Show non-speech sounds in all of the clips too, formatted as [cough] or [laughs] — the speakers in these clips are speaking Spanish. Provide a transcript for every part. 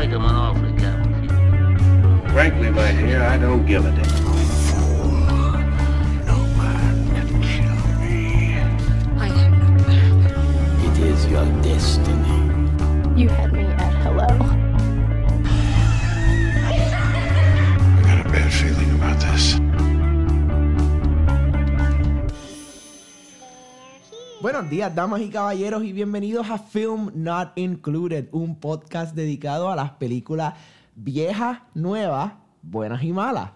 make him an offer, Captain. Frankly, my dear, I don't give a damn. No man me. It is your destiny. you had me at hello. Buenos días, damas y caballeros, y bienvenidos a Film Not Included, un podcast dedicado a las películas viejas, nuevas, buenas y malas.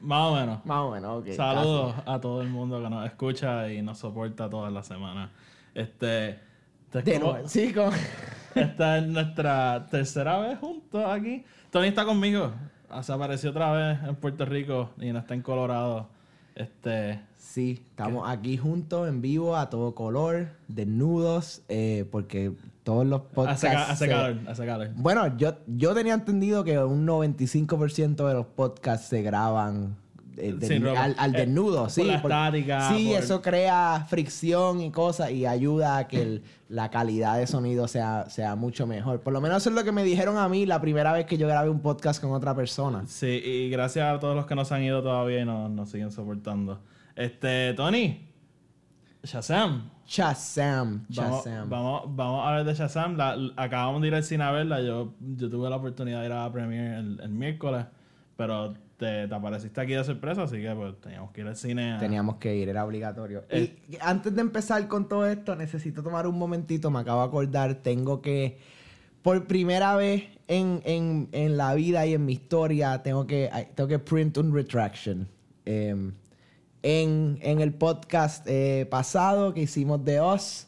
Más o menos. Más o menos, ok. Saludos a todo el mundo que nos escucha y nos soporta todas las semanas. Este, este es casi. De como- nuevo, sí, como- [laughs] esta es nuestra tercera vez juntos aquí. Tony está conmigo. Se apareció otra vez en Puerto Rico y no está en Colorado. Este, sí, estamos aquí juntos, en vivo, a todo color, desnudos, eh, porque todos los podcasts... hace, calor, hace calor. Bueno, yo, yo tenía entendido que un 95% de los podcasts se graban de- ropa. al, al Eh, desnudo, por sí. la por- estática, Sí, por- eso crea fricción y cosas y ayuda a que el- la calidad de sonido sea, sea mucho mejor. Por lo menos eso es lo que me dijeron a mí la primera vez que yo grabé un podcast con otra persona. Sí, y gracias a todos los que nos han ido todavía y nos, nos siguen soportando. Este, Tony, Shazam. Shazam, Vamos, Shazam. vamos, vamos a ver de Shazam. La- acabamos de ir al cine a verla. Yo, yo tuve la oportunidad de ir a la premiere el, el miércoles, pero te, te apareciste aquí de sorpresa, así que pues teníamos que ir al cine. a- Teníamos que ir, era obligatorio. Eh. Y antes de empezar con todo esto, necesito tomar un momentito, me acabo de acordar, tengo que, por primera vez en, en- en la vida y en mi historia, tengo que, tengo que print un retraction. Em, en, en el podcast eh, pasado que hicimos de Us,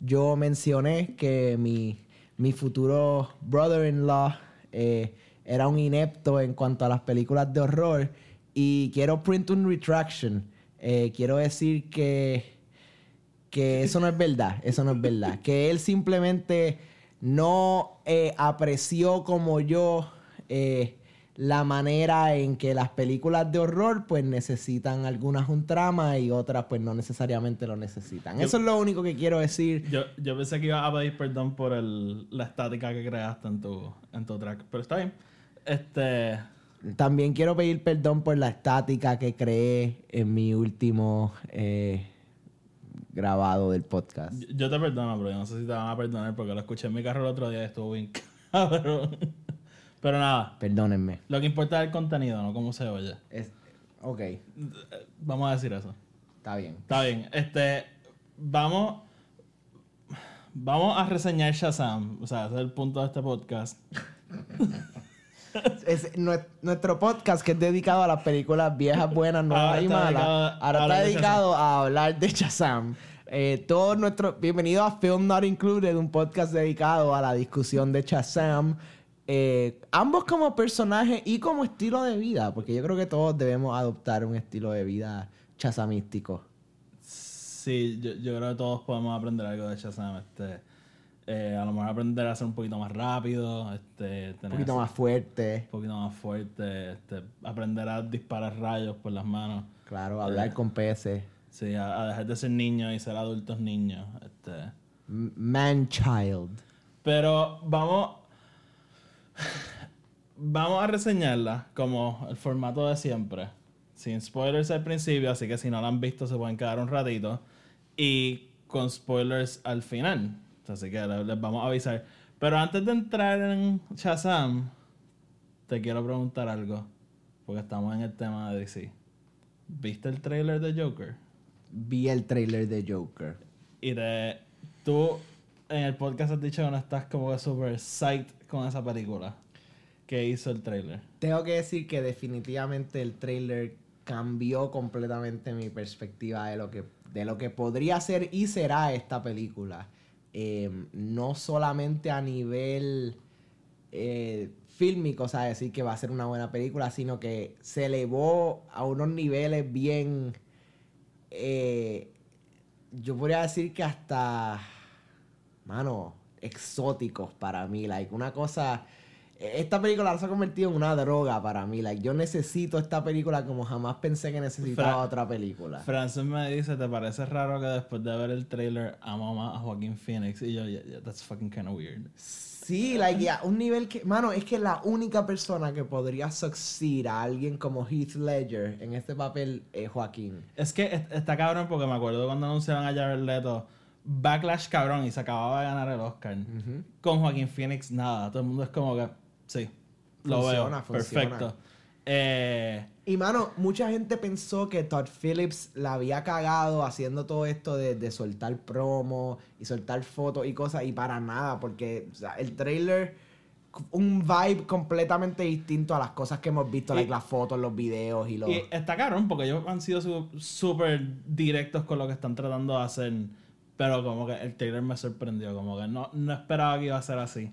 yo mencioné que mi, mi futuro brother-in-law eh, era un inepto en cuanto a las películas de horror y quiero print un retraction. Eh, quiero decir que, que eso no es verdad, eso no es verdad. Que él simplemente no eh, apreció como yo eh, la manera en que las películas de horror pues necesitan algunas un trama y otras pues no necesariamente lo necesitan. Yo- Eso es lo único que quiero decir. Yo, yo pensé que iba a pedir perdón por el, la estática que creaste en tu, en tu track, pero está bien. Este, También quiero pedir perdón por la estática que creé en mi último eh, grabado del podcast. yo, yo te perdono, pero yo no sé si te van a perdonar porque lo escuché en mi carro el otro día y estuvo bien [laughs] cabrón. Pero nada, Perdónenme. lo que importa es el contenido, no cómo se oye. Es- ok, Vamos a decir eso. está bien. Está bien. Este, vamos, vamos a reseñar Shazam. O sea, ese es el punto de este podcast. [laughs] Es nue- nuestro podcast que es dedicado a las películas viejas, buenas, nuevas y malas. Ahora está de dedicado a hablar de Shazam. Eh, todo nuestro bienvenido a Film Not Included, un podcast dedicado a la discusión de Shazam. Eh, ambos como personaje y como estilo de vida, porque yo creo que todos debemos adoptar un estilo de vida chazamístico. Sí, yo, yo creo que todos podemos aprender algo de Shazam. Este, eh, a lo mejor aprender a ser un poquito más rápido. Este, Un poquito más fuerte, un poquito más fuerte. Este, aprender a disparar rayos por las manos. claro, hablar con peces. Sí, a, a dejar de ser niños y ser adultos niños. Este. M- Man-child. Pero vamos. Vamos a reseñarla como el formato de siempre. Sin spoilers al principio, así que si no la han visto se pueden quedar un ratito. Y con spoilers al final. Así que le- les vamos a avisar. Pero antes de entrar en Shazam, te quiero preguntar algo. Porque estamos en el tema de DC. ¿Viste el trailer de Joker? Vi el trailer de Joker. Y de, tú en el podcast has dicho que no estás como que super psyched con esa película. que hizo el trailer? Tengo que decir que definitivamente el trailer cambió completamente mi perspectiva de lo que, de lo que podría ser y será esta película. Eh, no solamente a nivel eh, fílmico, o sea, decir que va a ser una buena película, sino que se elevó a unos niveles bien, eh, yo podría decir que hasta, mano, exóticos para mí, like, una cosa... esta película se ha convertido en una droga para mí. Like, yo necesito esta película como jamás pensé que necesitaba Fra- otra película. Francis me dice, ¿te parece raro que después de ver el trailer amo más a Joaquín Phoenix? Y yo, yeah, yeah, that's fucking kind of weird. Sí, like, y a un nivel que, mano, es que la única persona que podría succeed a alguien como Heath Ledger en este papel es Joaquín. Es que es- está cabrón porque me acuerdo cuando anunciaron a Jared Leto, Backlash cabrón y se acababa de ganar el Oscar. Con Joaquín Phoenix nada, todo el mundo es como que, sí, lo Funciona, veo, funciona. perfecto. Eh, Y mano, mucha gente pensó que Todd Phillips la había cagado haciendo todo esto de, de soltar promo y soltar fotos y cosas, y para nada, porque o sea, el trailer, un vibe completamente distinto a las cosas que hemos visto, Y- like las fotos, los videos y los. Y está cabrón porque ellos han sido su- súper directos con lo que están tratando de hacer. Pero como que el trailer me sorprendió. Como que no, no esperaba que iba a ser así.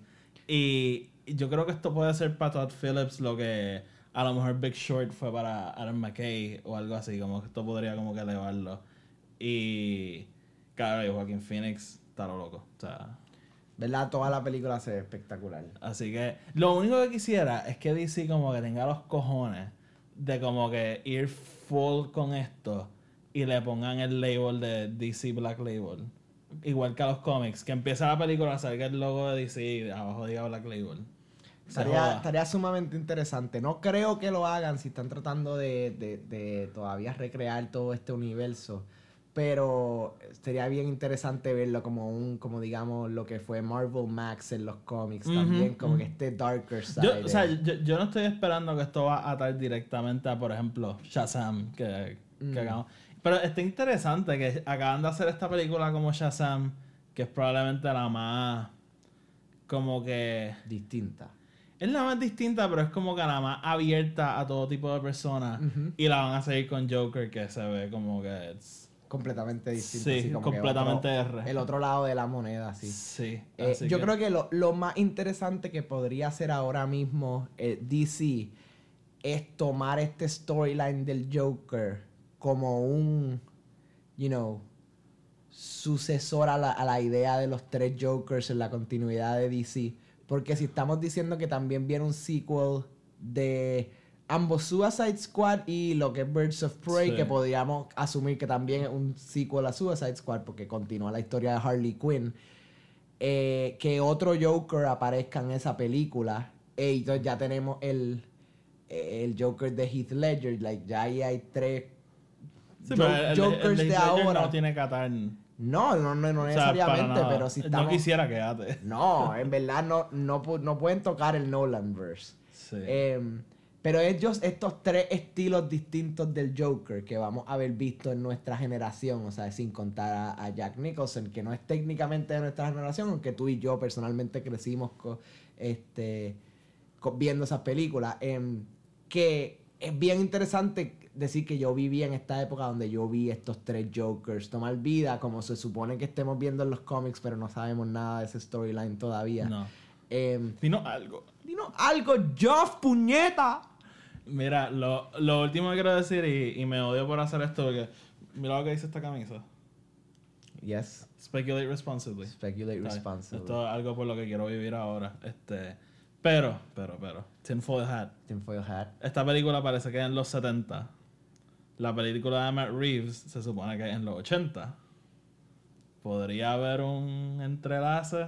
Y yo creo que esto puede ser para Todd Phillips lo que a lo mejor Big Short fue para Adam McKay o algo así. Como que esto podría como que elevarlo. Y claro, y Joaquin Phoenix está lo loco. O sea, ¿Verdad? Toda la película se ve espectacular. Así que lo único que quisiera es que DC como que tenga los cojones de como que ir full con esto y le pongan el label de DC Black Label. Igual que a los cómics, que empieza la película, salga el logo de DC y abajo diga Black Label. Estaría, estaría sumamente interesante. No creo que lo hagan si están tratando de, de- de todavía recrear todo este universo. Pero sería bien interesante verlo como un, como digamos, lo que fue Marvel Max en los cómics también, como que este darker side. Yo, o sea, yo, yo no estoy esperando que esto va a atar directamente a, por ejemplo, Shazam, que, que Mm. hagamos. Pero está interesante que acaban de hacer esta película como Shazam, que es probablemente la más como que distinta. Es la más distinta, pero es como que la más abierta a todo tipo de personas. Y la van a seguir con Joker, que se ve como que es. Completamente distinta. Sí, así como que completamente otro- R. el otro lado de la moneda, sí. Sí. Eh, así yo creo que lo, lo más interesante que podría hacer ahora mismo eh, DC es tomar este storyline del Joker como un, you know, sucesor a la, a la idea de los tres Jokers en la continuidad de DC. Porque si estamos diciendo que también viene un sequel de ambos Suicide Squad y lo que es Birds of Prey, Sí. que podríamos asumir que también es un sequel a Suicide Squad porque continúa la historia de Harley Quinn eh, que otro Joker aparezca en esa película. Entonces ya tenemos el, el Joker de Heath Ledger. Like, ya ahí hay tres Sí, Jo- pero el- el- Jokers el de Ledger ahora. No tiene que No, no, no, no o sea, para necesariamente, pero si estamos... No quisiera que ate. No, en verdad no, no, no pueden tocar el Nolanverse. Sí. Em, pero ellos, estos tres estilos distintos del Joker que vamos a haber visto en nuestra generación, o sea, sin contar a, a Jack Nicholson, que no es técnicamente de nuestra generación, aunque tú y yo personalmente crecimos co- este, viendo esas películas, em, que es bien interesante decir que yo viví en esta época donde yo vi estos tres Jokers tomar vida, como se supone que estemos viendo en los cómics, pero no sabemos nada de ese storyline todavía. no. Em, Vino algo. Dinos algo, Joff, puñeta. Mira, lo, lo último que quiero decir, y, y me odio por hacer esto, porque mira lo que dice esta camisa. Yes. Speculate responsibly. Speculate responsibly. Esto es algo por lo que quiero vivir ahora. Este, pero, pero, pero, Tinfoil Hat. Tinfoil hat. Esta película parece que es en los 70. La película de Matt Reeves se supone que es en los 80. Podría haber un entrelace.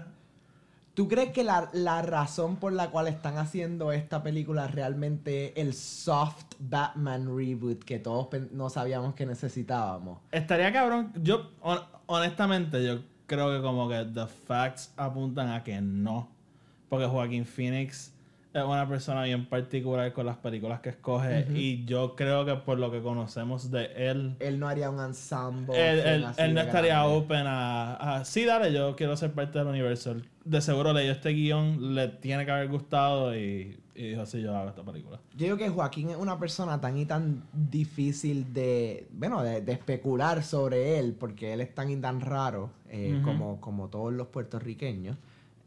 ¿Tú crees que la, la razón por la cual están haciendo esta película realmente es el soft Batman reboot que todos no sabíamos que necesitábamos? Estaría cabrón. Yo, hon- honestamente, yo creo que como que the facts apuntan a que no. Porque Joaquín Phoenix es una persona bien particular con las películas que escoge. Y yo creo que por lo que conocemos de él, Él no haría un ensemble. él, no estaría grande. open a, a, Sí, dale, yo quiero ser parte del universo. De seguro leyó este guion, le tiene que haber gustado y, y dijo, sí, yo hago esta película. Yo digo que Joaquín es una persona tan y tan difícil de, bueno, de, de especular sobre él, porque él es tan y tan raro, eh, como, como todos los puertorriqueños.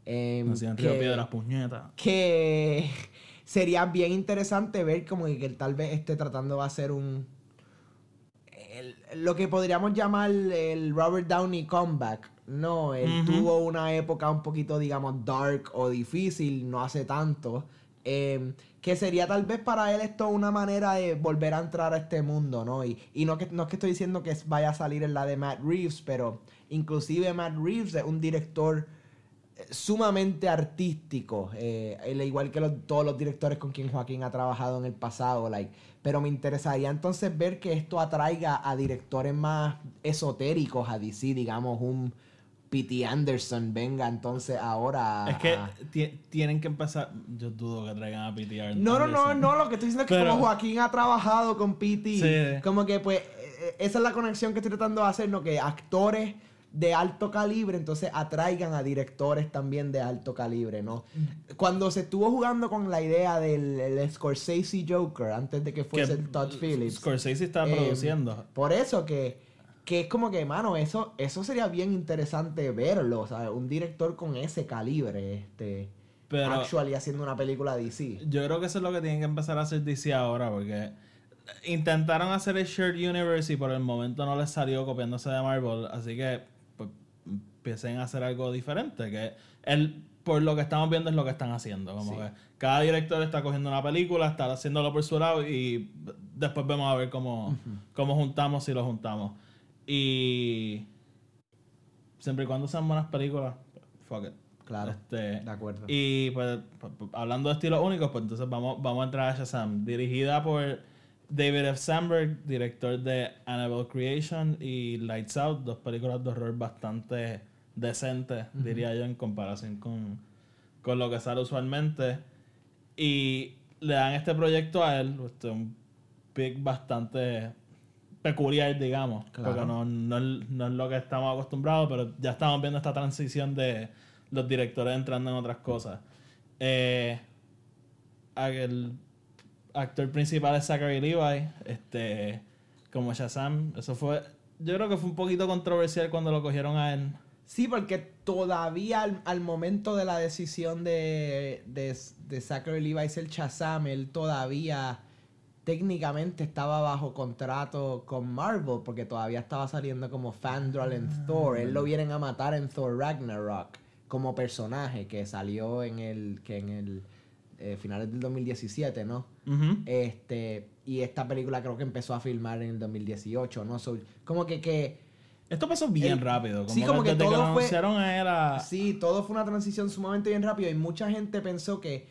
Em, que- Río Piedras, puñetas. que [laughs] sería bien interesante ver como que, él tal vez esté tratando de hacer un el- lo que podríamos llamar el Robert Downey comeback. No, él tuvo una época un poquito, digamos, dark o difícil, no hace tanto. eh, que sería tal vez para él esto una manera de volver a entrar a este mundo, ¿no? Y, y no, que, no es que estoy diciendo que vaya a salir en la de Matt Reeves, pero inclusive Matt Reeves es un director sumamente artístico, eh, al igual que los- todos los directores con quien Joaquín ha trabajado en el pasado, like, pero me interesaría entonces ver que esto atraiga a directores más esotéricos a DC, digamos un P.T. Anderson venga entonces ahora Es que a- tienen que empezar. Yo dudo que traigan a PTR. no, no, no, no, lo que estoy diciendo es que Pero- como Joaquín ha trabajado con P.T., Sí. como que pues eh, esa es la conexión que estoy tratando de hacer, ¿no? Que actores de alto calibre entonces atraigan a directores también de alto calibre, ¿no? Cuando se estuvo jugando con la idea del el Scorsese Joker antes de que fuese el Todd Phillips. Scorsese estaba eh, produciendo. Por eso que, que es como que, mano, eso, eso sería bien interesante verlo, ¿sabes? Un director con ese calibre, este, Pero- actually haciendo una película DC. Yo creo que eso es lo que tienen que empezar a hacer DC ahora, porque intentaron hacer el Shared Universe y por el momento no les salió copiándose de Marvel, así que empiecen a hacer algo diferente, que el, por lo que estamos viendo es lo que están haciendo, como Sí. que cada director está cogiendo una película, está haciéndolo por su lado y después vemos a ver cómo, cómo juntamos si lo juntamos. Y siempre y cuando sean buenas películas, fuck it. Claro, Este, de acuerdo. Y pues, p- p- hablando de estilos únicos, pues entonces vamos, vamos a entrar a Shazam. Dirigida por David F. Sandberg, director de Annabelle Creation y Lights Out, dos películas de horror bastante decentes, diría yo, en comparación con, con lo que sale usualmente. Y le dan este proyecto a él, este, un pick bastante peculiar, digamos, Claro. porque no, no, es- no es lo que estamos acostumbrados, pero ya estamos viendo esta transición de los directores entrando en otras cosas. Eh, el actor principal es Zachary Levi, este, como Shazam, eso fue, yo creo que fue un poquito controversial cuando lo cogieron a él. Sí, porque todavía al, al momento de la decisión de, de, de Zachary Levi ser Shazam, él todavía técnicamente estaba bajo contrato con Marvel, porque todavía estaba saliendo como Fandral en Thor. Él lo vienen a matar en Thor Ragnarok como personaje que salió en el, que en el eh, finales del 2017, ¿no? Ujú. Este, y esta película creo que empezó a filmar en el 2018, ¿no? So, como que, que Esto pasó bien El- rápido, como, sí, como que todo lo fue- Sí, todo fue una transición sumamente bien rápido y mucha gente pensó que,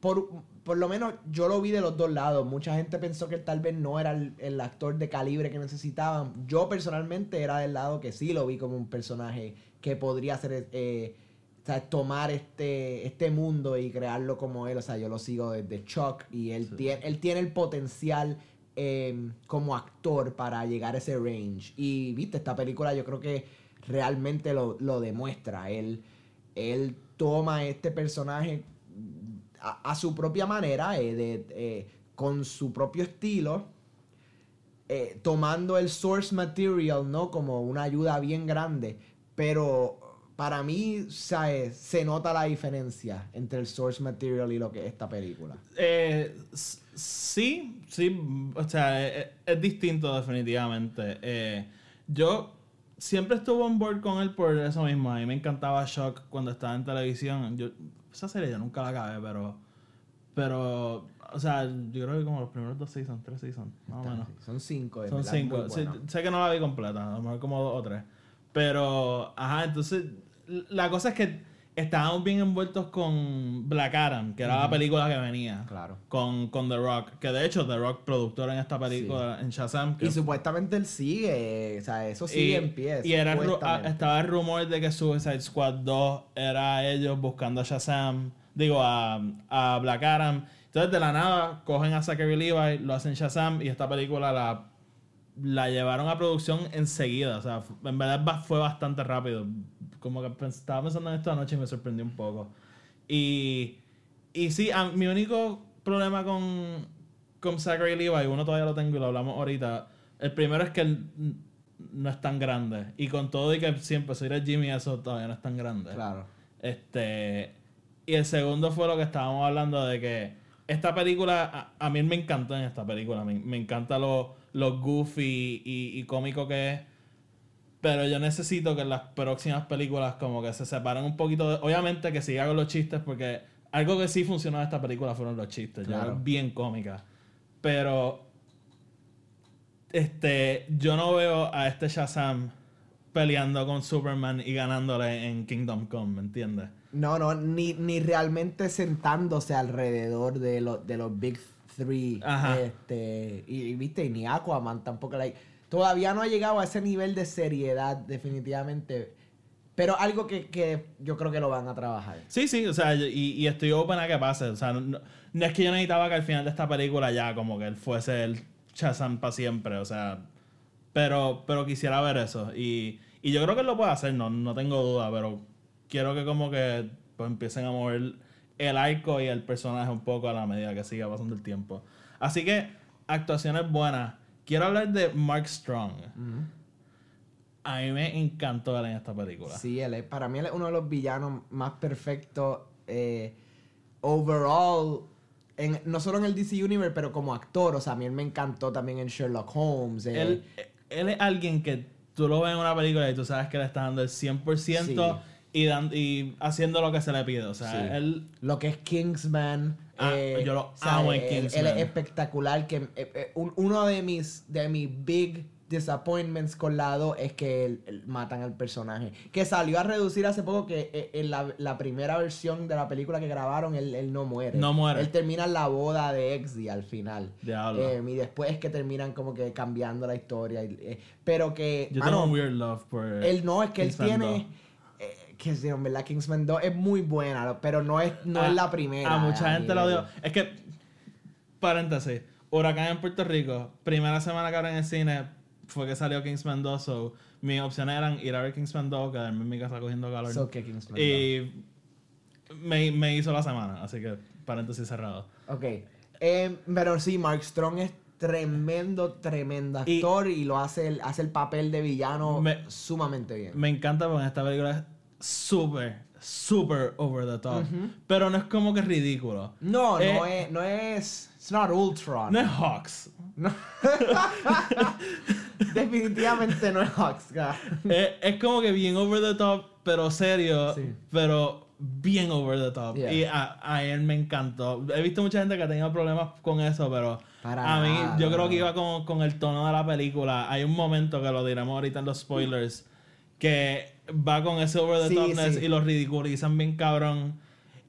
por, por lo menos yo lo vi de los dos lados, mucha gente pensó que tal vez no era el, el actor de calibre que necesitaban. Yo personalmente era del lado que sí lo vi como un personaje que podría ser, eh, o sea, tomar este, este mundo y crearlo como él. O sea, yo lo sigo desde Chuck y él, tiene, él tiene el potencial eh, como actor para llegar a ese range. Y viste, esta película yo creo que realmente lo, lo demuestra. Él, él toma este personaje a, a su propia manera, eh, de, eh, con su propio estilo, eh, tomando el source material, ¿no? Como una ayuda bien grande. Pero para mí, ¿sabes? se nota la diferencia entre el source material y lo que es esta película. Eh, sí, sí, o sea, es, es distinto definitivamente. Eh, yo siempre estuve on board con él por eso mismo. A mí me encantaba Shock cuando estaba en televisión. Yo, esa serie yo nunca la acabé, pero, pero, o sea, yo creo que como los primeros dos seasons, tres seasons, más o menos. Son cinco, Son cinco. Sí, sé que no la vi completa, a lo mejor como dos o tres. Pero, ajá, entonces, la cosa es que estábamos bien envueltos con Black Adam, que era la película que venía. Claro. Con, con The Rock. Que de hecho, The Rock, productor en esta película, en Shazam. que- Y supuestamente él sigue, o sea, eso sigue en pie. y era el ah, estaba el rumor de que Suicide Squad 2 era ellos buscando a Shazam, digo, a, a Black Adam. Entonces, de la nada, cogen a Zachary Levi, lo hacen Shazam y esta película la, la llevaron a producción enseguida. O sea, en verdad fue bastante rápido. Como que estaba pensando en esto anoche y me sorprendió un poco. Y, y sí, a- mi único problema con, con Zachary Levi, uno todavía lo tengo y lo hablamos ahorita. El primero es que él no es tan grande. Y con todo y que siempre soy de Jimmy, eso todavía no es tan grande. Claro. Este. Y el segundo fue lo que estábamos hablando de que esta película, a, a mí me encantó en esta película. Me, me encanta lo, lo goofy y, y cómico que es. Pero yo necesito que en las próximas películas como que se separen un poquito. de- obviamente que siga con los chistes porque algo que sí funcionó en esta película fueron los chistes. Ya Claro. bien cómica. Pero este yo no veo a este Shazam peleando con Superman y ganándole en Kingdom Come, ¿me entiendes? No, no, ni, ni realmente sentándose alrededor de, los de los Big Three. Ajá. Este, y, y, viste, y ni Aquaman tampoco. like, todavía no ha llegado a ese nivel de seriedad, definitivamente. Pero algo que, que yo creo que lo van a trabajar. Sí, sí, o sea, y, y estoy open a que pase. O sea, no, no- no es que yo necesitaba que al final de esta película ya como que él fuese el Shazam para siempre, o sea, pero, pero quisiera ver eso. Y, y yo creo que él lo puede hacer, no, no tengo duda, pero quiero que como que pues, empiecen a mover el arco y el personaje un poco a la medida que siga pasando el tiempo. Así que, actuaciones buenas. Quiero hablar de Mark Strong. A mí me encantó él en esta película. Sí, él es, para mí él es uno de los villanos más perfectos eh, overall. En, no solo en el DC Universe, pero como actor. O sea, a mí él me encantó también en Sherlock Holmes. eh, él, él es alguien que tú lo ves en una película y tú sabes que le está dando el 100% Sí. Y, dan- y haciendo lo que se le pide. O sea, Sí. él... Lo que es Kingsman. Ah, eh, yo lo o sea, amo en él- Kingsman. Él es espectacular. Que, eh, eh, un- uno de mis, de mis big disappointments con la 2 es que él- él matan al personaje. Que salió a reducir hace poco que eh, en la, la primera versión de la película que grabaron, él, él no muere. No muere. Él termina la boda de Exy al final. Diablo. Eh, y después es que terminan como que cambiando la historia. y- eh, pero que. Yo mano, tengo un weird love por... él no, es que él 2. tiene. Que sí, en verdad, Kingsman 2 es muy buena, pero no es, no A- es la primera. A mucha gente lo dio. Es que, paréntesis, Huracán en Puerto Rico, primera semana que abren el cine fue que salió Kingsman 2, so mis opciones eran ir a ver Kingsman 2 o quedarme en mi casa cogiendo calor. So que Kingsman y me, me hizo la semana, así que paréntesis cerrado. 2. Ok. Eh, pero sí, Mark Strong es tremendo, tremendo actor y, lo hace el, hace el papel de villano Me- sumamente bien. Me encanta porque en esta película es súper, súper over the top. Pero no es como que ridículo. no, no Eh, es, no es. It's not Ultron. No es Hawks. No. [laughs] Definitivamente no es Hawkscar. es, es como que bien over the top, pero serio, Sí. pero bien over the top. Yeah. Y a, a él me encantó. He visto mucha gente que ha tenido problemas con eso, pero Para a mí nada, yo creo no. que iba con, con el tono de la película. Hay un momento que lo diremos ahorita en los spoilers, que va con ese over the Sí, topness sí. y lo ridiculizan bien cabrón.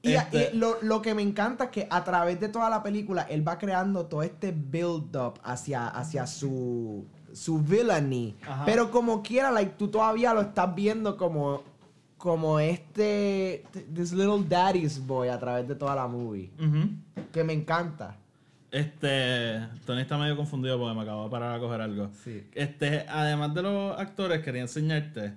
Y, Este- y lo, lo que me encanta es que a través de toda la película él va creando todo este build-up hacia, hacia su, su villainy. Ajá. Pero como quiera, like, tú todavía lo estás viendo como, como este this little daddy's boy a través de toda la movie. Que me encanta. Este, Tony está medio confundido porque me acabo de parar a coger algo. Sí. Este, además de los actores, quería enseñarte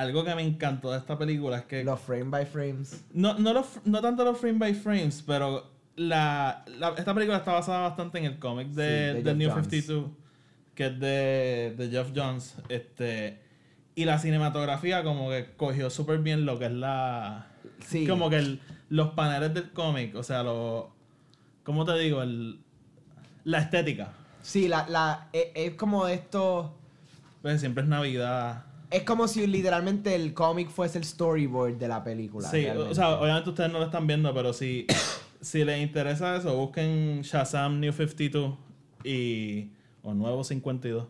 algo que me encantó de esta película es que Los frame by frames. no, no, los- no tanto los frame by frames, pero la, la- esta película está basada bastante en el cómic de, Sí, de de Geoff New Johns. 52, que es de, de Jeff Jones. Este, y la cinematografía como que cogió súper bien lo que es la... Sí. Como que el- los paneles del cómic, o sea, lo... ¿Cómo te digo? El, la estética. Sí, la, la, es, es como esto. Pues siempre es Navidad. Es como si literalmente el cómic fuese el storyboard de la película. Sí, realmente. o sea, obviamente ustedes no lo están viendo, pero si, [coughs] si les interesa eso, busquen Shazam New 52 y, o Nuevo 52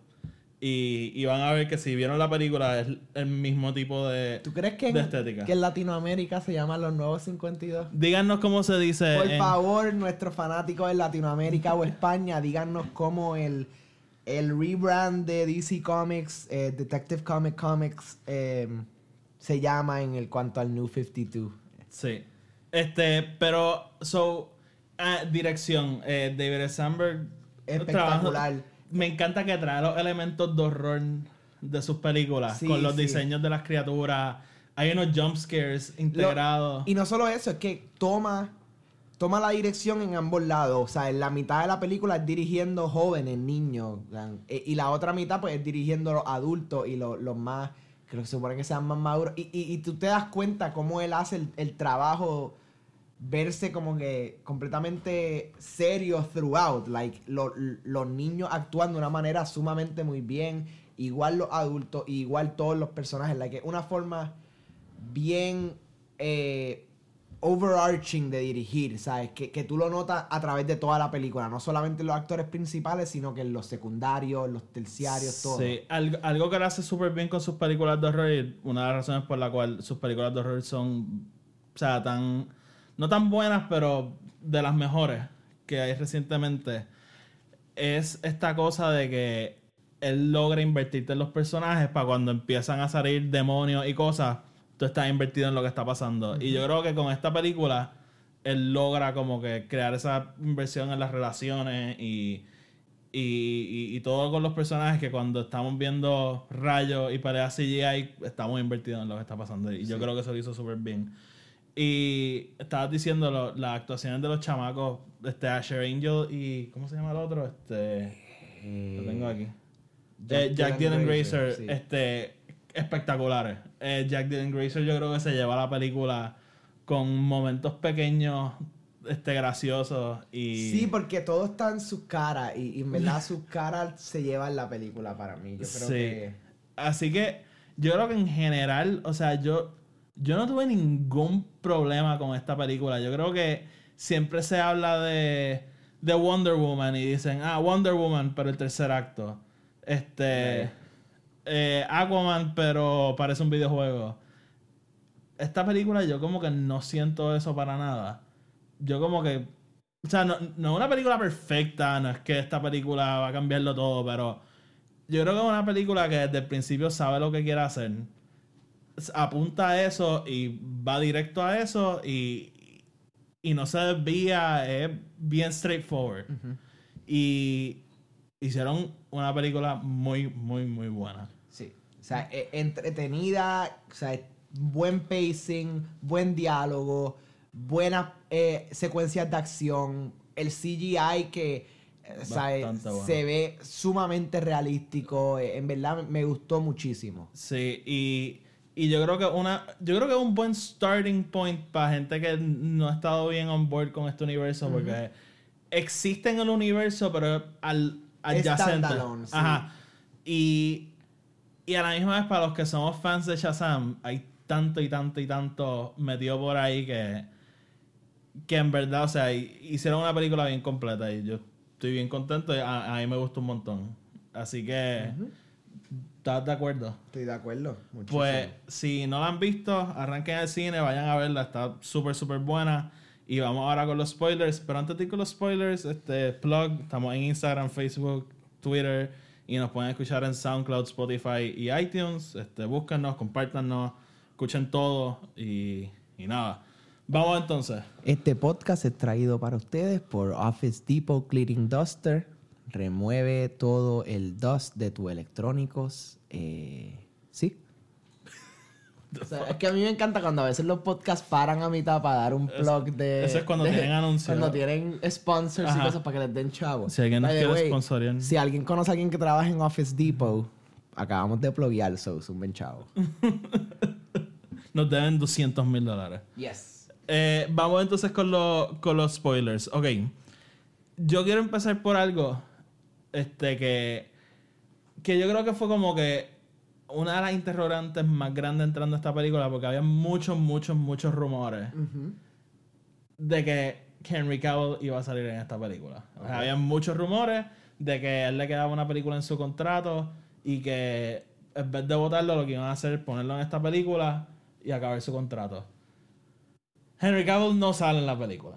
y, y van a ver que si vieron la película es el mismo tipo de, ¿Tú crees que en, estética. que en Latinoamérica se llaman los nuevos 52? Díganos cómo se dice. Por en- favor, nuestros fanáticos de Latinoamérica o España, díganos cómo el, el rebrand de DC Comics, eh, Detective Comic Comics, eh, se llama en el cuanto al New 52. Sí. Este, pero, so, ah, dirección. Eh, David. Sandberg. Espectacular. me encanta que trae los elementos de horror de sus películas. Sí, con los sí. diseños de las criaturas. Hay unos jump scares integrados. Y no solo eso, es que toma, toma la dirección en ambos lados. O sea, en la mitad de la película es dirigiendo jóvenes, niños. ¿verdad? E- Y la otra mitad, pues, es dirigiendo los adultos y los, los más, creo que se supone que sean más maduros. Y, y, y tú te das cuenta cómo él hace el, el trabajo verse como que completamente serio throughout. Like, lo- los niños actúan de una manera sumamente muy bien. Igual los adultos, igual todos los personajes. Like, una forma bien eh, overarching de dirigir, ¿sabes? Que, que tú lo notas a través de toda la película. No solamente en los actores principales, sino que en los secundarios, los terciarios, todo. Sí, algo, que él hace súper bien con sus películas de horror una de las razones por la cual sus películas de horror son, o sea, tan, no tan buenas, pero de las mejores que hay recientemente, es esta cosa de que él logra invertirte en los personajes para cuando empiezan a salir demonios y cosas, tú estás invertido en lo que está pasando. Y yo creo que con esta película, él logra como que crear esa inversión en las relaciones y, y, y- y todo con los personajes que cuando estamos viendo rayos y peleas CGI, estamos invertidos en lo que está pasando. Y yo creo que eso lo hizo súper bien. Y estabas diciendo lo- las actuaciones de los chamacos, este Asher Angel y. ¿Cómo se llama el otro? Este. Lo tengo aquí. Eh, Jack, Dylan Grazer, sí. este, espectaculares. Eh, Jack Dylan Grazer yo creo que se lleva la película con momentos pequeños, este, graciosos y... Sí, porque todo está en sus caras y, y en verdad sus caras se llevan la película para mí. Yo creo Sí. que... Así que yo creo que en general, o sea, yo, yo no tuve ningún problema con esta película. Yo creo que siempre se habla de, de Wonder Woman y dicen, ah, Wonder Woman, pero el tercer acto. Este. Eh, Aquaman, pero parece un videojuego. Esta película yo como que no siento eso para nada. Yo como que... O sea, no, no es una película perfecta, no es que esta película va a cambiarlo todo, pero yo creo que es una película que desde el principio sabe lo que quiere hacer. Apunta a eso y va directo a eso y, y no se desvía, es bien straightforward. Y hicieron una película muy, muy, muy buena. Sí. O sea, e- entretenida, o sea, buen pacing, buen diálogo, buenas eh, secuencias de acción, el CGI que o sea, bueno. se ve sumamente realístico. eh, en verdad me gustó muchísimo. Sí, y, y yo creo que una yo creo que es un buen starting point para gente que no ha estado bien on board con este universo porque existe en el universo pero al adyacente. Standalone, sí. Ajá. Y y a la misma vez para los que somos fans de Shazam hay tanto y tanto y tanto metido por ahí que que en verdad, o sea, hi- hicieron una película bien completa y yo estoy bien contento y a, a mí me gustó un montón. Así que ¿estás de acuerdo? Estoy de acuerdo. Muchísimo. Pues si no la han visto, arranquen al cine, vayan a verla, está súper, súper buena. Y vamos ahora con los spoilers. Pero antes de ir los spoilers, este plug, estamos en Instagram, Facebook, Twitter y nos pueden escuchar en SoundCloud, Spotify y iTunes. Este, búscanos, compártanos, escuchen todo y, y nada. Vamos entonces. Este podcast es traído para ustedes por Office Depot Cleaning Duster. Remueve todo el dust de tus electrónicos. Eh, ¿Sí? O sea, es que a mí me encanta cuando a veces los podcasts paran a mitad para dar un plug de... eso es cuando de- tienen anuncios. Cuando tienen sponsors y cosas para que les den chavos. Si alguien nos quiere way, sponsorear. Si alguien conoce a alguien que trabaja en Office Depot, acabamos de pluguear, so un buen chavo. [laughs] Nos deben 200 mil dólares. Yes. Eh, vamos entonces con, lo- con los spoilers. Ok. Yo quiero empezar por algo. Este que. Que yo creo que fue como que. Una de las interrogantes más grandes entrando a esta película. Porque había muchos, muchos, muchos rumores. De que Henry Cavill iba a salir en esta película. O sea, había muchos rumores de que él le quedaba una película en su contrato. Y que en vez de votarlo, lo que iban a hacer es ponerlo en esta película y acabar su contrato. Henry Cavill no sale en la película.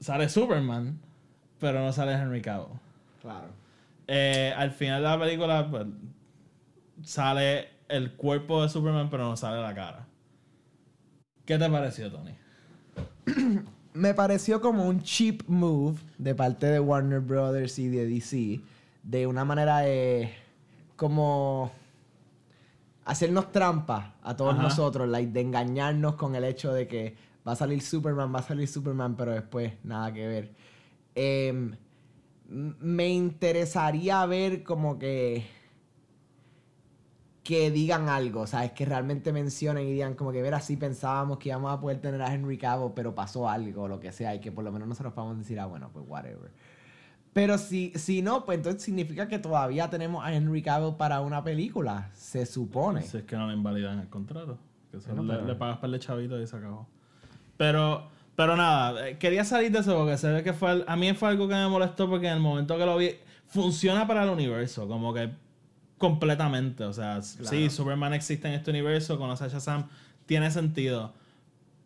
Sale Superman, pero no sale Henry Cavill. Claro. Eh, al final de la película, pues, sale el cuerpo de Superman, pero no sale la cara. ¿Qué te pareció, Tony? [clears throat] me pareció como un cheap move de parte de Warner Brothers y de DC. De una manera de. como. hacernos trampa a todos Ajá. nosotros, like, de engañarnos con el hecho de que va a salir Superman, va a salir Superman, pero después nada que ver. Em, me interesaría ver como que. Que digan algo, ¿sabes? Que realmente mencionen y digan como que, ver, así pensábamos que íbamos a poder tener a Henry Cavill, pero pasó algo, lo que sea, y que por lo menos nosotros podamos decir, ah, bueno, pues whatever. Pero si, si no, pues entonces significa que todavía tenemos a Henry Cavill para una película, se supone. Si es que no le invalidan el contrato. Que eso Bueno, le, pero- le pagas para el chavito y se acabó. Pero, pero nada, eh, quería salir de eso porque se ve que fue. A mí fue algo que me molestó porque en el momento que lo vi, funciona para el universo, como que completamente. O sea, sí, Superman existe en este universo, conoce a Shazam, tiene sentido.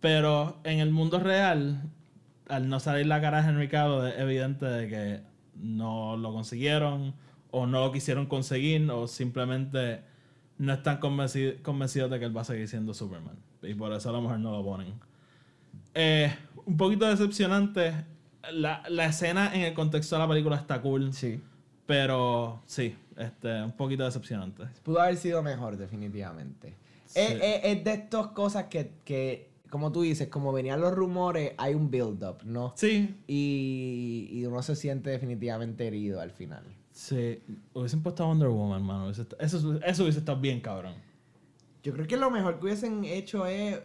Pero en el mundo real, al no salir la cara de Henry Cavill, es evidente de que no lo consiguieron, o no lo quisieron conseguir, o simplemente no están convenci- convencidos de que él va a seguir siendo Superman. Y por eso a lo mejor no lo ponen. Eh, un poquito decepcionante. La, la escena en el contexto de la película está cool. Sí. Pero sí, este, un poquito decepcionante. Pudo haber sido mejor, definitivamente. Sí. Es, es- es de estas cosas que, que, como tú dices, como venían los rumores, hay un build-up, ¿no? Sí, Y, y uno se siente definitivamente herido al final. sí. Hubiesen puesto a Wonder Woman, mano. Eso, eso hubiese estado bien cabrón. Yo creo que lo mejor que hubiesen hecho es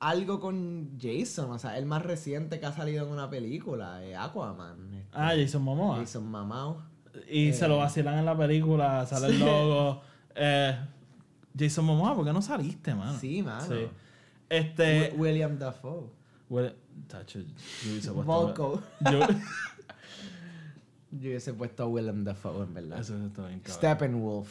algo con Jason, o sea, el más reciente que ha salido en una película, eh, Aquaman. este, Ah, Jason Momoa. Jason Mamao. Y se lo Eh. vacilan en la película, sale el logo. Eh, Jason Momoa, ¿por qué no saliste, mano? Sí, mano. Sí. Este. Wi- William Dafoe. Tacho, yo hubiese puesto- Volko. Yo, [laughs] Yo hubiese puesto a Willem Dafoe, en verdad. eso está bien cabrón. Steppenwolf.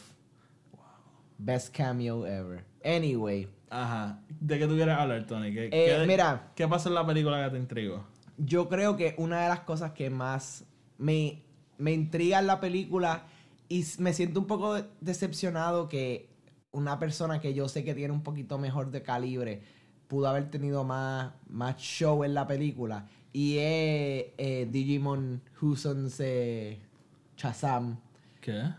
Best cameo ever. Anyway, Ajá. ¿De qué tú quieres hablar, Tony? ¿Qué, Eh, qué- mira. ¿Qué pasa en la película que te intrigó? yo creo que una de las cosas que más me, me intriga la película y me siento un poco de- decepcionado que una persona que yo sé que tiene un poquito mejor de calibre pudo haber tenido más, más show en la película y es eh, Digimon Huson's eh, Shazam ¿Qué?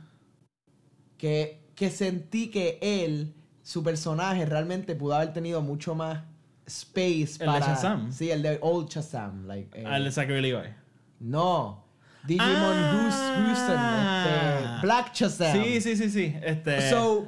que, que sentí que él, su personaje, realmente pudo haber tenido mucho más space ¿El de para... Shazam? Sí, el de Old Shazam. Like, eh, Al de Zachary Levi. No. Digimon Ah. Houston, este, Black Shazam. Sí, sí, sí, sí. Este. So,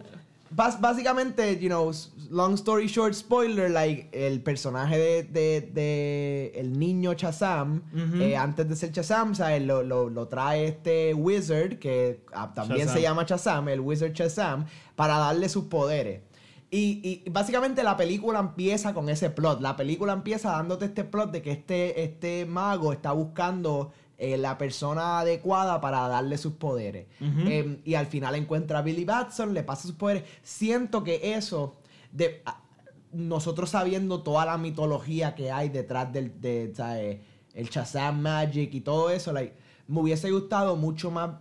básicamente, you know, long story short, spoiler, like, el personaje de, de, de el niño Shazam, Ujú. eh, antes de ser Shazam, ¿sabes? Lo, lo, lo trae este Wizard, que ah, también Shazam. se llama Shazam, el Wizard Shazam, para darle sus poderes. Y, y básicamente la película empieza con ese plot. La película empieza dándote este plot de que este, este mago está buscando eh, la persona adecuada para darle sus poderes. Eh, y al final encuentra a Billy Batson, le pasa sus poderes. Siento que eso, de, a- nosotros sabiendo toda la mitología que hay detrás del de, ¿sabes? el Shazam Magic y todo eso, like, me hubiese gustado mucho más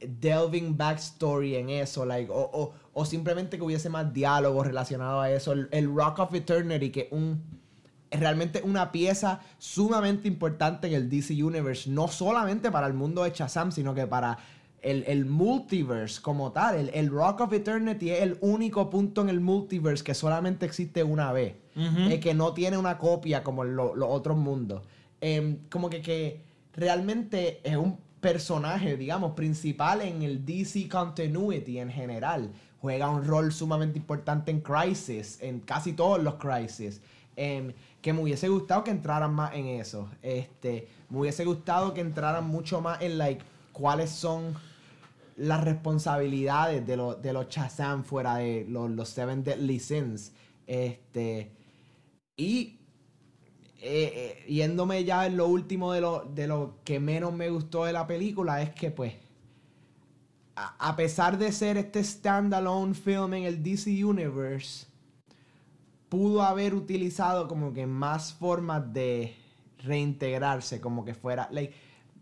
delving backstory en eso, like, o, o, o simplemente que hubiese más diálogo relacionado a eso. El, el Rock of Eternity, que un realmente una pieza sumamente importante en el DC Universe, no solamente para el mundo de Shazam, sino que para el, el multiverse como tal. El, el Rock of Eternity es el único punto en el multiverse que solamente existe una vez, eh, que no tiene una copia como en lo- los otros mundos. Em, como que, que realmente es un personaje, digamos, principal en el DC Continuity en general. Juega un rol sumamente importante en Crisis, en casi todos los Crisis. Em, que me hubiese gustado que entraran más en eso. Este, me hubiese gustado que entraran mucho más en like cuáles son las responsabilidades de, los de los Shazam fuera de los, los Seven Deadly Sins. Este, y eh, eh, yéndome ya en lo último de lo, de lo que menos me gustó de la película es que pues a, a pesar de ser este standalone film en el DC Universe pudo haber utilizado como que más formas de reintegrarse, como que fuera, like,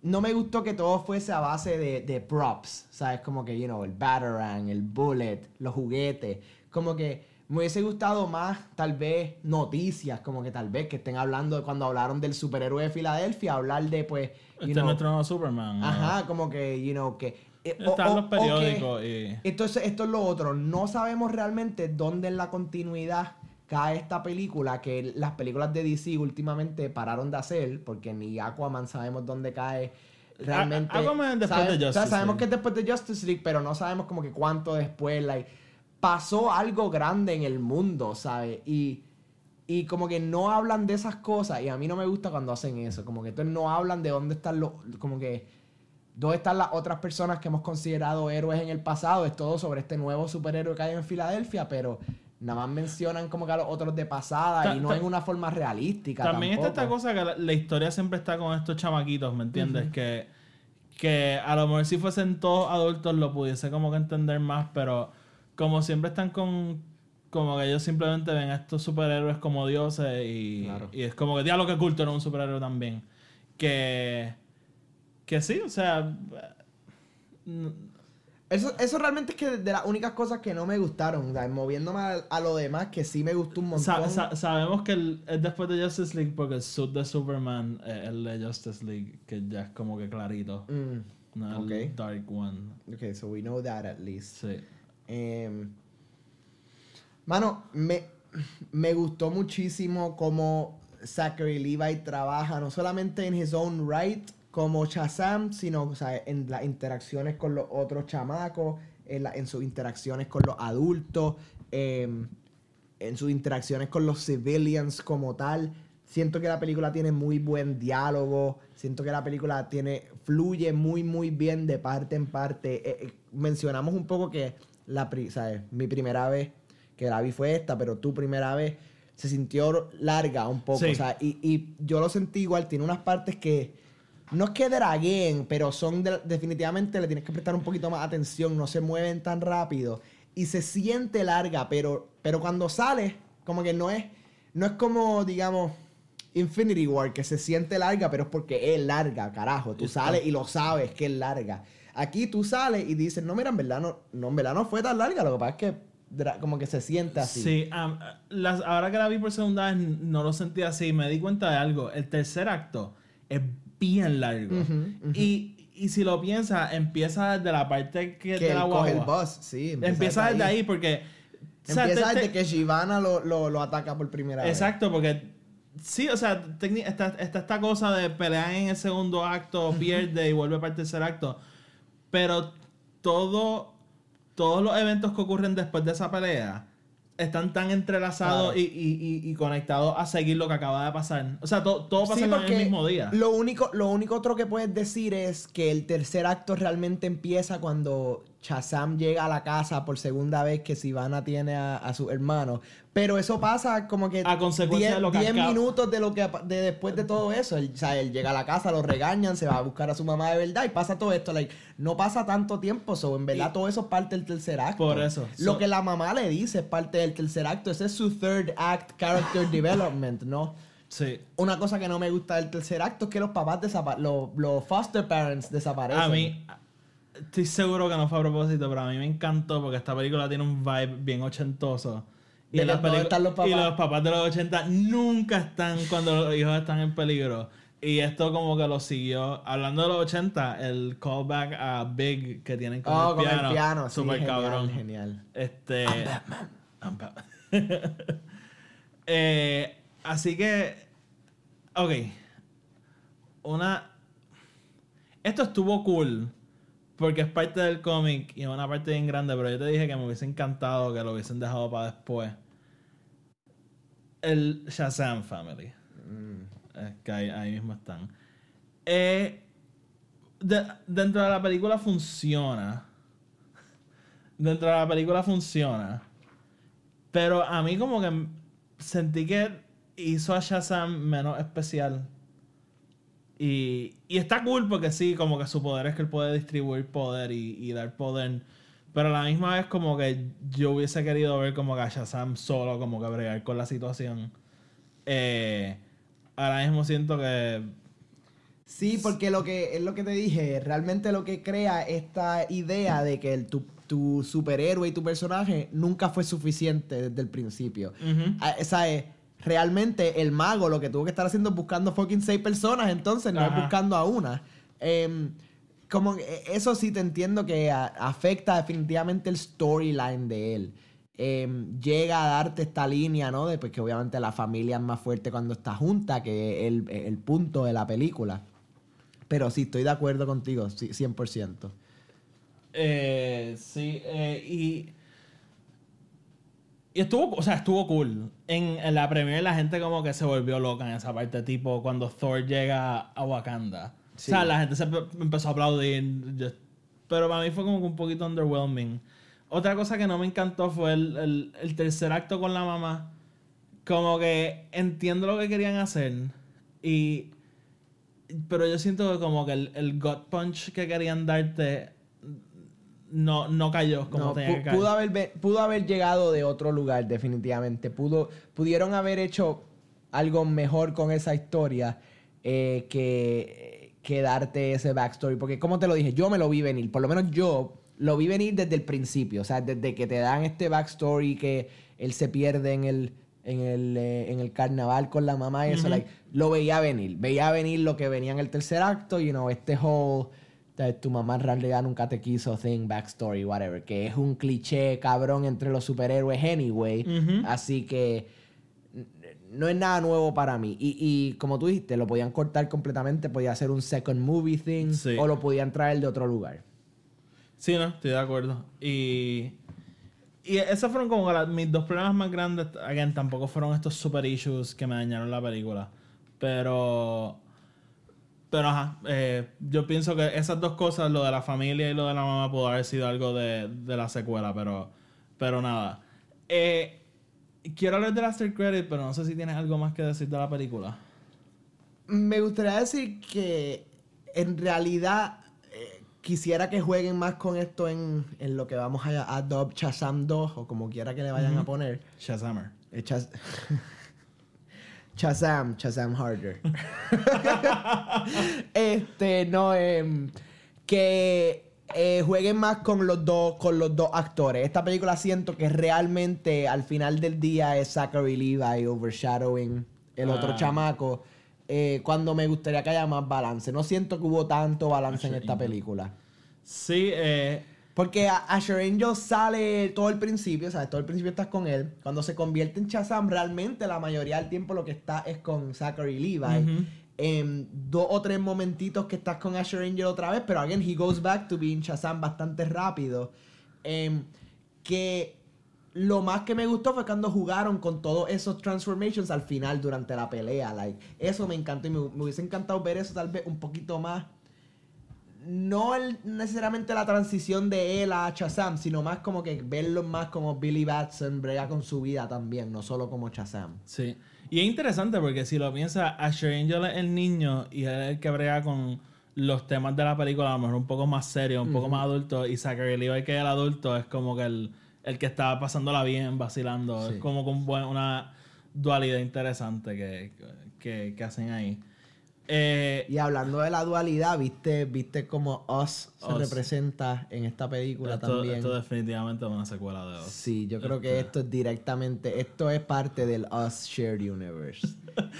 no me gustó que todo fuese a base de, de props, ¿sabes? Como que, you know, el Batarang, el Bullet, los juguetes, como que me hubiese gustado más, tal vez, noticias, como que tal vez que estén hablando, cuando hablaron del superhéroe de Filadelfia, hablar de, pues, you Este es know, nuestro nuevo Superman. ¿no? ajá, como que, you know, que... eh, Están los periódicos y. entonces, esto es lo otro. No sabemos realmente dónde en la continuidad cae esta película, que las películas de DC últimamente pararon de hacer, porque ni Aquaman sabemos dónde cae realmente. A- Aquaman después Sabe- de o sea, Justice sabemos League. que es después de Justice League, pero no sabemos como que cuánto después, like, pasó algo grande en el mundo, ¿sabes? Y, y como que no hablan de esas cosas. Y a mí no me gusta cuando hacen eso. Como que entonces no hablan de dónde están los. Como que. ¿Dónde están las otras personas que hemos considerado héroes en el pasado? Es todo sobre este nuevo superhéroe que hay en Filadelfia, pero nada más mencionan como que a los otros de pasada Ta- y no ta- en una forma realística. También está esta tampoco. cosa que la, la historia siempre está con estos chamaquitos, ¿me entiendes? Que, que a lo mejor si fuesen todos adultos lo pudiese como que entender más, pero como siempre están con... Como que ellos simplemente ven a estos superhéroes como dioses y, Claro. y es como que diablo que culto era un superhéroe también. Que... Que sí, o sea... Eso, eso realmente es que de las únicas cosas que no me gustaron. o sea, moviéndome a, a lo demás, que sí me gustó un montón. sa- sa- sabemos que el- es después de Justice League porque el suit de Superman es el de Justice League, que ya es como que clarito. Mm, No Ok. el Dark One. ok, so we know that at least. Sí. Em, mano, me, me gustó muchísimo cómo Zachary Levi trabaja, no solamente en his own right como Shazam, sino o sea, en las interacciones con los otros chamacos, en, la- en sus interacciones con los adultos, em, en sus interacciones con los civilians como tal. Siento que la película tiene muy buen diálogo. Siento que la película tiene fluye muy, muy bien de parte en parte. Eh, eh, mencionamos un poco que la mi primera vez que la vi fue esta, pero tu primera vez se sintió larga un poco. Sí. o sea, y, y yo lo sentí igual. Tiene unas partes que no es que draguen, pero son de- definitivamente le tienes que prestar un poquito más atención. No se mueven tan rápido. Y se siente larga, pero, pero cuando sale, como que no es, no es como, digamos, Infinity War, que se siente larga, pero es porque es larga, carajo. Tú sales y lo sabes que es larga. Aquí tú sales y dices, no, mira, en verdad no, no, en verdad no fue tan larga. Lo que pasa es que como que se siente así. Sí, am, las, ahora que la vi por segunda vez no lo sentí así. Me di cuenta de algo. El tercer acto es bien largo. Y, y si lo piensas, empieza desde la parte que, Que de la coge el guagua. bus, sí. Empieza desde ahí porque... o sea, Empieza desde te- que Shivana lo, lo, lo ataca por primera vez. Exacto, porque sí, o sea, está, está esta cosa de pelear en el segundo acto, pierde y vuelve para el tercer acto. Pero todo, todos los eventos que ocurren después de esa pelea están tan entrelazados Claro. y, y- y- y conectados a seguir lo que acaba de pasar. O sea, to- todo pasa Sí, en el mismo día. Lo único, lo único otro que puedes decir es que el tercer acto realmente empieza cuando Shazam llega a la casa por segunda vez que Sivana tiene a, a su hermano. Pero eso pasa como que A consecuencia de lo que 10 acaba- minutos de lo que de después de todo eso. Él, o sea, él llega a la casa, lo regañan, se va a buscar a su mamá de verdad y pasa todo esto. Like, no pasa tanto tiempo, so, en verdad Y- todo eso es parte del tercer acto. Por eso, Lo que la mamá le dice es parte del tercer acto. Ese es su third act character [laughs] development, ¿no? Sí. Una cosa que no me gusta del tercer acto es que los papás desaparecen, los, los foster parents desaparecen. A mí, estoy seguro que no fue a propósito, pero a mí me encantó porque esta película tiene un vibe bien ochentoso. Y, ¿De en las dónde pelicu- están los papás? y los papás de los 80 nunca están cuando los hijos están en peligro. Y esto como que lo siguió. Hablando de los 80, el callback a Big que tienen con, Oh, el, con piano, el piano, sí, Super genial, cabrón. genial. Este. I'm Batman. [laughs] Eh, así que. Ok. Una. Esto estuvo cool. Porque es parte del cómic y es una parte bien grande. Pero yo te dije que me hubiese encantado que lo hubiesen dejado para después. El Shazam Family. Es que ahí, ahí mismo están. Eh, de- dentro de la película funciona. Dentro de la película funciona. Pero a mí como que sentí que hizo a Shazam menos especial. Y, y está cool porque sí, como que su poder es que él puede distribuir poder y, y dar poder. Pero a la misma vez como que yo hubiese querido ver como que a Shazam solo como que bregar con la situación. Eh, ahora mismo siento que... Sí, porque lo que es lo que te dije, realmente lo que crea esta idea de que el- tu, tu superhéroe y tu personaje nunca fue suficiente desde el principio. Esa es, realmente el mago lo que tuvo que estar haciendo es buscando fucking seis personas, entonces no es buscando a una. Em, como eso sí te entiendo que a- afecta definitivamente el storyline de él. Em, llega a darte esta línea, ¿no? De pues, que obviamente la familia es más fuerte cuando está junta, que es el, el punto de la película. Pero sí, estoy de acuerdo contigo, sí, 100%. Eh, sí, eh, y Y estuvo, o sea, estuvo cool. En, en la premiere la gente como que se volvió loca en esa parte, tipo cuando Thor llega a Wakanda. O sea, la gente se empe- empezó a aplaudir. Yo- pero para mí fue como que un poquito underwhelming. Otra cosa que no me encantó fue el, el- el tercer acto con la mamá. Como que entiendo lo que querían hacer. Y. Pero yo siento que como que el, el gut punch que querían darte no, no cayó como No, tenía pu- que caer. pudo, haber, pudo haber llegado de otro lugar, definitivamente. Pudo, pudieron haber hecho algo mejor con esa historia eh, que, que darte ese backstory. Porque, como te lo dije, yo me lo vi venir. Por lo menos yo lo vi venir desde el principio. O sea, desde que te dan este backstory que él se pierde en el, en el, eh, en el carnaval con la mamá y eso. like, lo veía venir. Veía venir lo que venía en el tercer acto. You know, este whole tu mamá en realidad nunca te quiso, thing, backstory, whatever, que es un cliché cabrón entre los superhéroes anyway. Así que no es nada nuevo para mí. Y, y como tú dijiste, lo podían cortar completamente, podía ser un second movie thing Sí. o lo podían traer de otro lugar. Sí, no, estoy de acuerdo. Y, y esos fueron como mis dos problemas más grandes. Again, tampoco fueron estos super issues que me dañaron la película. Pero. Pero ajá, eh, yo pienso que esas dos cosas, lo de la familia y lo de la mamá, pudo haber sido algo de, de la secuela, pero, pero nada. Eh, quiero hablar de after credit, pero no sé si tienes algo más que decir de la película. Me gustaría decir que en realidad eh, quisiera que jueguen más con esto en, en lo que vamos a Adobe Shazam 2 o como quiera que le vayan a poner. Shazammer. Chaz- [laughs] Shazam, Shazam Harder. [laughs] este, no, em, que eh, jueguen más con los dos, con los dos actores. Esta película siento que realmente al final del día es Zachary Levi overshadowing el otro Ah. chamaco. eh, cuando me gustaría que haya más balance. No siento que hubo tanto balance en esta película. Sí, eh, Porque Asher Angel sale todo el principio, ¿sabes? Todo el principio estás con él. Cuando se convierte en Shazam, realmente la mayoría del tiempo lo que está es con Zachary Levi. En dos o tres momentitos que estás con Asher Angel otra vez, pero again, he goes back to being Shazam bastante rápido. Em, que lo más que me gustó fue cuando jugaron con todos esos transformations al final durante la pelea. Like, eso me encantó y me, me hubiese encantado ver eso tal vez un poquito más no el- necesariamente la transición de él a Shazam, sino más como que verlo más como Billy Batson brega con su vida también, no solo como Shazam. Sí. Y es interesante porque si lo piensas, Asher Angel es el niño y es el que brega con los temas de la película, a lo mejor un poco más serio, un poco más adulto, y Zachary Levi, que es el adulto, es como que el, el que está pasándola bien, vacilando. Sí. Es como con una dualidad interesante que, que, que hacen ahí. Eh, Y hablando de la dualidad, viste, viste cómo Us se representa en esta película esto, también. esto definitivamente es una secuela de Oz. Sí, yo creo que esto es directamente, esto es parte del Us Shared Universe. [laughs]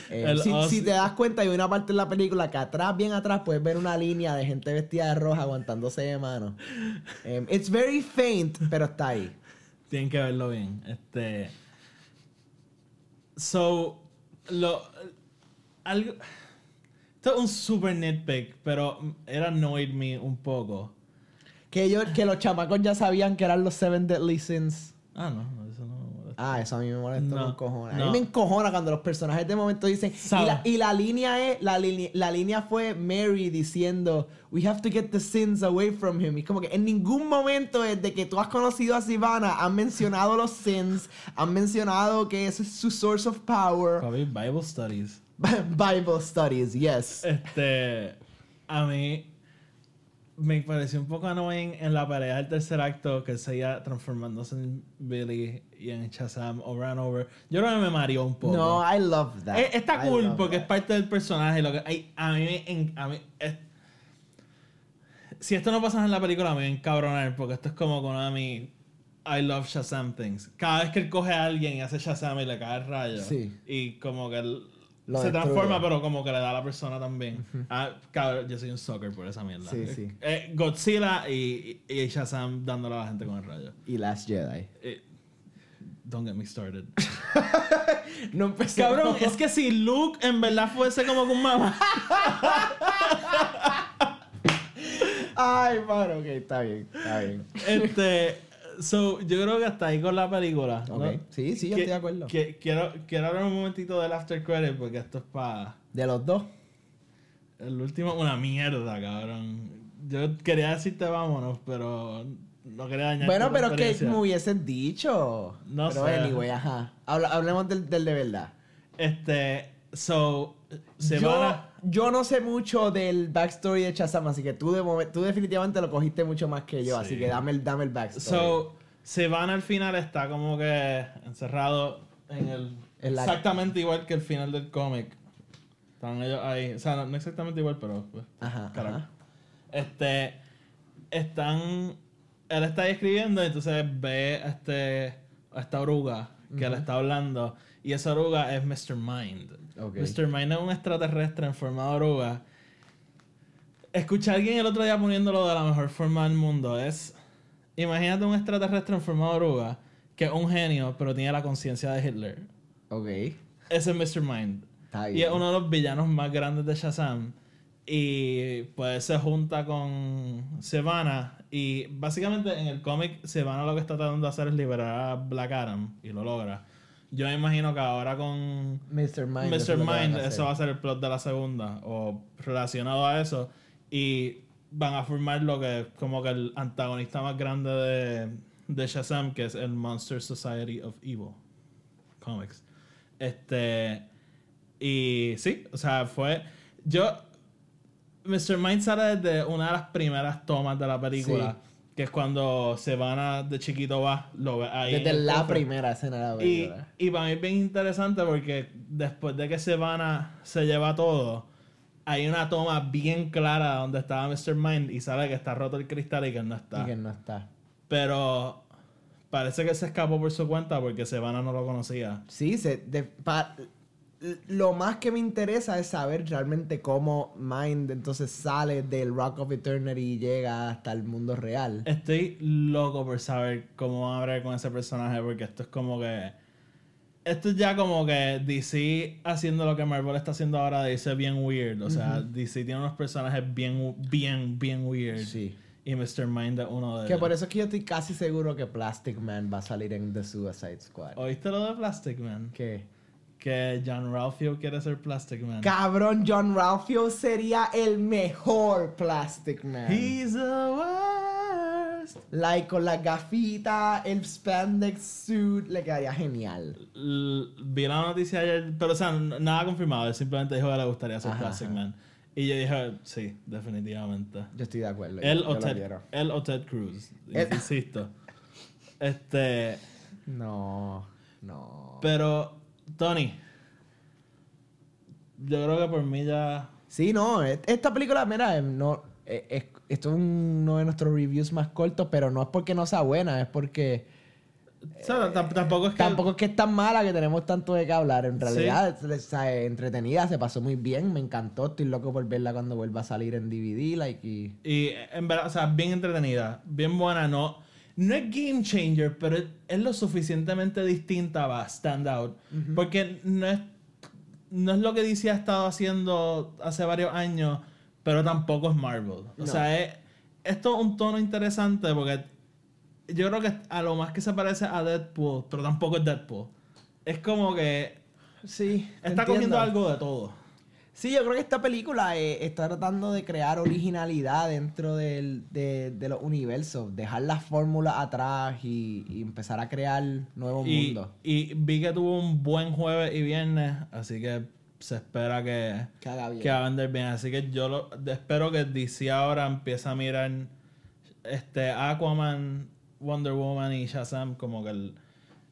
Eh, si, te das cuenta, hay una parte en la película que atrás, bien atrás, puedes ver una línea de gente vestida de roja aguantándose de mano. Em, it's very faint, pero está ahí. Tienen que verlo bien. Este. So. Lo. Algo. Esto es un super nitpick, pero era annoyed me un poco. Que ellos, que los chamacos ya sabían que eran los Seven Deadly Sins. Ah, no, no, eso no me molesta. Ah, eso a mí me molesta No, con cojones. A no. mí me encojona cuando los personajes de momento dicen. Y la, y la línea es. La, línea- la línea fue Mary diciendo. We have to get the sins away from him. Y como que en ningún momento desde que tú has conocido a Sivana han mencionado los sins. Han mencionado que ese es su source of power. Papi, Bible Studies. [laughs] Bible studies, yes. Este. A mí. Me pareció un poco annoying en la pelea del tercer acto que él seguía transformándose en Billy y en Shazam over and over. Yo creo que me mareó un poco. No, I love that. Eh, Está I cool porque that. es parte del personaje. Lo que, ay, a mí, me en- a mí es- si esto no pasa en la película, me voy a encabronar porque esto es como mis I love Shazam things. Cada vez que él coge a alguien y hace Shazam y le cae el rayo. Sí. Y como que él Lo se destruye. transforma, pero como que le da a la persona también. ah, cabrón, yo soy un sucker por esa mierda. Sí, sí. Eh, Godzilla y, y, Shazam dándole a la gente con el rayo. Y Last Jedi. Eh, don't get me started. [laughs] No empecé. Cabrón, es que si Luke en verdad fuese como con mamá. [laughs] Ay, mano, ok, está bien, está bien. Este. So, yo creo que hasta ahí con la película. ¿no? Sí, sí, yo Que- estoy de acuerdo. que- quiero, quiero hablar un momentito del after credit porque esto es para... De los dos. El último, una mierda, cabrón. Yo quería decirte vámonos, pero no quería dañar Bueno, pero es que me hubiesen dicho. No pero sé. anyway, ajá. Habla- hablemos del, del de verdad. Este, so, se yo, van a... yo no sé mucho del backstory de Shazam, así que tú, de tú definitivamente lo cogiste mucho más que yo, Sí. así que dame el, dame el backstory. So, se van al final, está como que encerrado en el... En la- Exactamente igual que el final del cómic. Están ellos ahí. O sea, no, no exactamente igual, pero... Pues, Ajá. Este... Están... Él está ahí escribiendo y entonces ve este, esta oruga que le está hablando. Y esa oruga es Mr. Mind. Ok. Mr. Mind es un extraterrestre en forma de oruga. Escuché a alguien el otro día poniéndolo de la mejor forma del mundo. Es. Imagínate un extraterrestre en forma de oruga que es un genio, pero tiene la conciencia de Hitler. Ok. Ese es Mr. Mind. Está Y es uno de los villanos más grandes de Shazam. Y pues se junta con Savannah. Y básicamente en el cómic, Savannah lo que está tratando de hacer es liberar a Black Adam. Y lo logra. Yo me imagino que ahora con Mr. Mind. eso Mr. Mind, va a ser el plot de la segunda. O relacionado a eso. Y van a formar lo que es como que el antagonista más grande de, de Shazam, que es el Monster Society of Evil Comics. Este. Y sí, o sea, fue. Yo. Mr. Mind sale desde una de las primeras tomas de la película. Sí. Que es cuando se van a, de chiquito va, lo ve ahí. Desde la cofre. primera escena de la Y, película. y para mí es bien interesante porque después de que Savannah se lleva todo, hay una toma bien clara donde estaba Mr. Mind y sale que está roto el cristal y que él no está. Y que no está. Pero parece que se escapó por su cuenta porque Savannah no lo conocía. Sí, se, de- pa- lo más que me interesa es saber realmente cómo Mind entonces sale del Rock of Eternity y llega hasta el mundo real. Estoy loco por saber cómo van a hablar con ese personaje porque esto es como que... Esto es ya como que DC haciendo lo que Marvel está haciendo ahora de irse bien weird. O sea, DC tiene unos personajes bien, bien, bien weird. Sí. Y Mr. Mind es uno de Que ellos. por eso es que yo estoy casi seguro que Plastic Man va a salir en The Suicide Squad. ¿Oíste lo de Plastic Man? ¿Qué? Que John Ralphio quiere ser Plastic Man. Cabrón, John Ralphio sería el mejor Plastic Man. He's the worst. Like con la gafita, el spandex suit, le quedaría genial. L- vi la noticia ayer, pero o sea, nada confirmado. Él simplemente dijo que le gustaría ser Ajá, Plastic ajá. Man. Y yo dije, sí, definitivamente. Yo estoy de acuerdo. Él yo, o, yo Ted, quiero. él o Ted Cruz. Insisto. [laughs] Este. No, no. Pero, Tony. Yo creo que por mí ya. Sí, no, esta película, mira, eh, no, eh, es- esto es uno de nuestros reviews más cortos, pero no es porque no sea buena, es porque o sea, tam- tampoco es que. tampoco es que es tan mala que tenemos tanto de qué hablar. En realidad, es- es, eh, entretenida, se pasó muy bien, me encantó, estoy loco por verla cuando vuelva a salir en DVD, like, y... Y en verdad, o sea, bien entretenida, bien buena, no. No es game changer, pero es, lo suficientemente distinta para stand out. Porque no es, no es lo que DC ha estado haciendo hace varios años, pero tampoco es Marvel. O sea, es, esto es un tono interesante porque yo creo que a lo más que se parece a Deadpool, pero tampoco es Deadpool. Es como que Sí, está comiendo algo de todo. Sí, yo creo que esta película eh, está tratando de crear originalidad dentro del, de, de los universos, dejar las fórmulas atrás y, y empezar a crear nuevos Y, mundos. y vi que tuvo un buen jueves y viernes, así que se espera que, Que haga bien. que va a vender bien. Así que yo lo- espero que DC ahora empiece a mirar este Aquaman, Wonder Woman y Shazam como que el,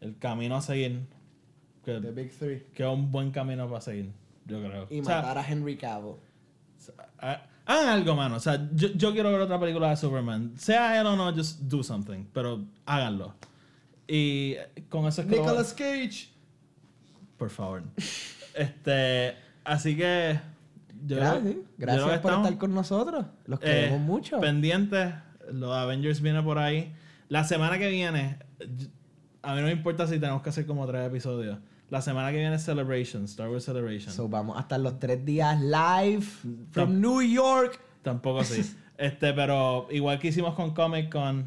el camino a seguir. Que, The Big Three. que es un buen camino para seguir, yo creo. Y O sea, matar a Henry Cavill. Hagan algo, mano. O sea, yo, yo quiero ver otra película de Superman. Sea él o no, just do something. Pero háganlo. Y con eso es que... lo- Nicolas Cage. Por favor. [laughs] este, así que. yo- Gracias, Gracias por estamos, estar con nosotros. Los eh, queremos mucho. Pendientes. Los Avengers viene por ahí. La semana que viene. A mí no me importa si tenemos que hacer como tres episodios. La semana que viene es Celebration, Star Wars Celebration. So, vamos a estar los tres días live from New York. Tampoco así. [laughs] este, pero igual que hicimos con Comic Con,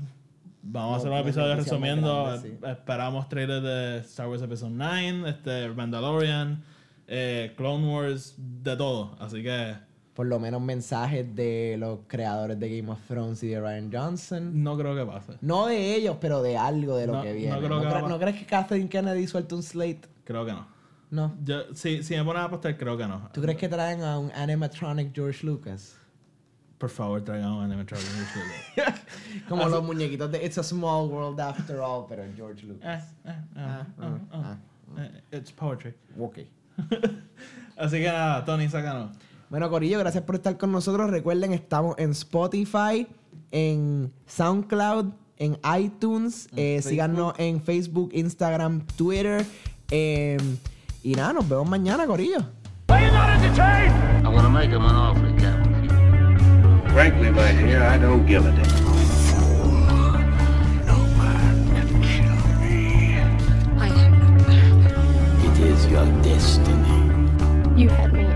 Vamos a hacer un episodio resumiendo. sí. Esperamos trailers de Star Wars Episode 9, este, Mandalorian, eh, Clone Wars, de todo. Así que Por lo menos mensajes de los creadores de Game of Thrones y de Ryan Johnson. no creo que pase. No de ellos, pero de algo de lo No- que viene. ¿No, creo que cre- va- ¿no crees que Kathleen Kennedy suelte un slate? Creo que no. No. Yo, si, si me ponen a apostar, creo que no. ¿Tú crees que traen a un animatronic George Lucas? Por favor, traigan un animatronic. [laughs] Como Así- los muñequitos de It's a Small World After All, pero George Eh, Lucas. eh, eh, Ah, oh, ah, oh. ah. Eh, It's poetry. Ok. [laughs] Así que nada, Tony, sácanos. Bueno, Corillo, gracias por estar con nosotros. Recuerden, estamos en Spotify, en SoundCloud, en iTunes. Eh, síganos en Facebook, Instagram, Twitter. Eh, y nada, nos vemos mañana, Corillo. I wanna make him an offer, Frankly, my dear, I don't give a damn. It is your destiny. You had me.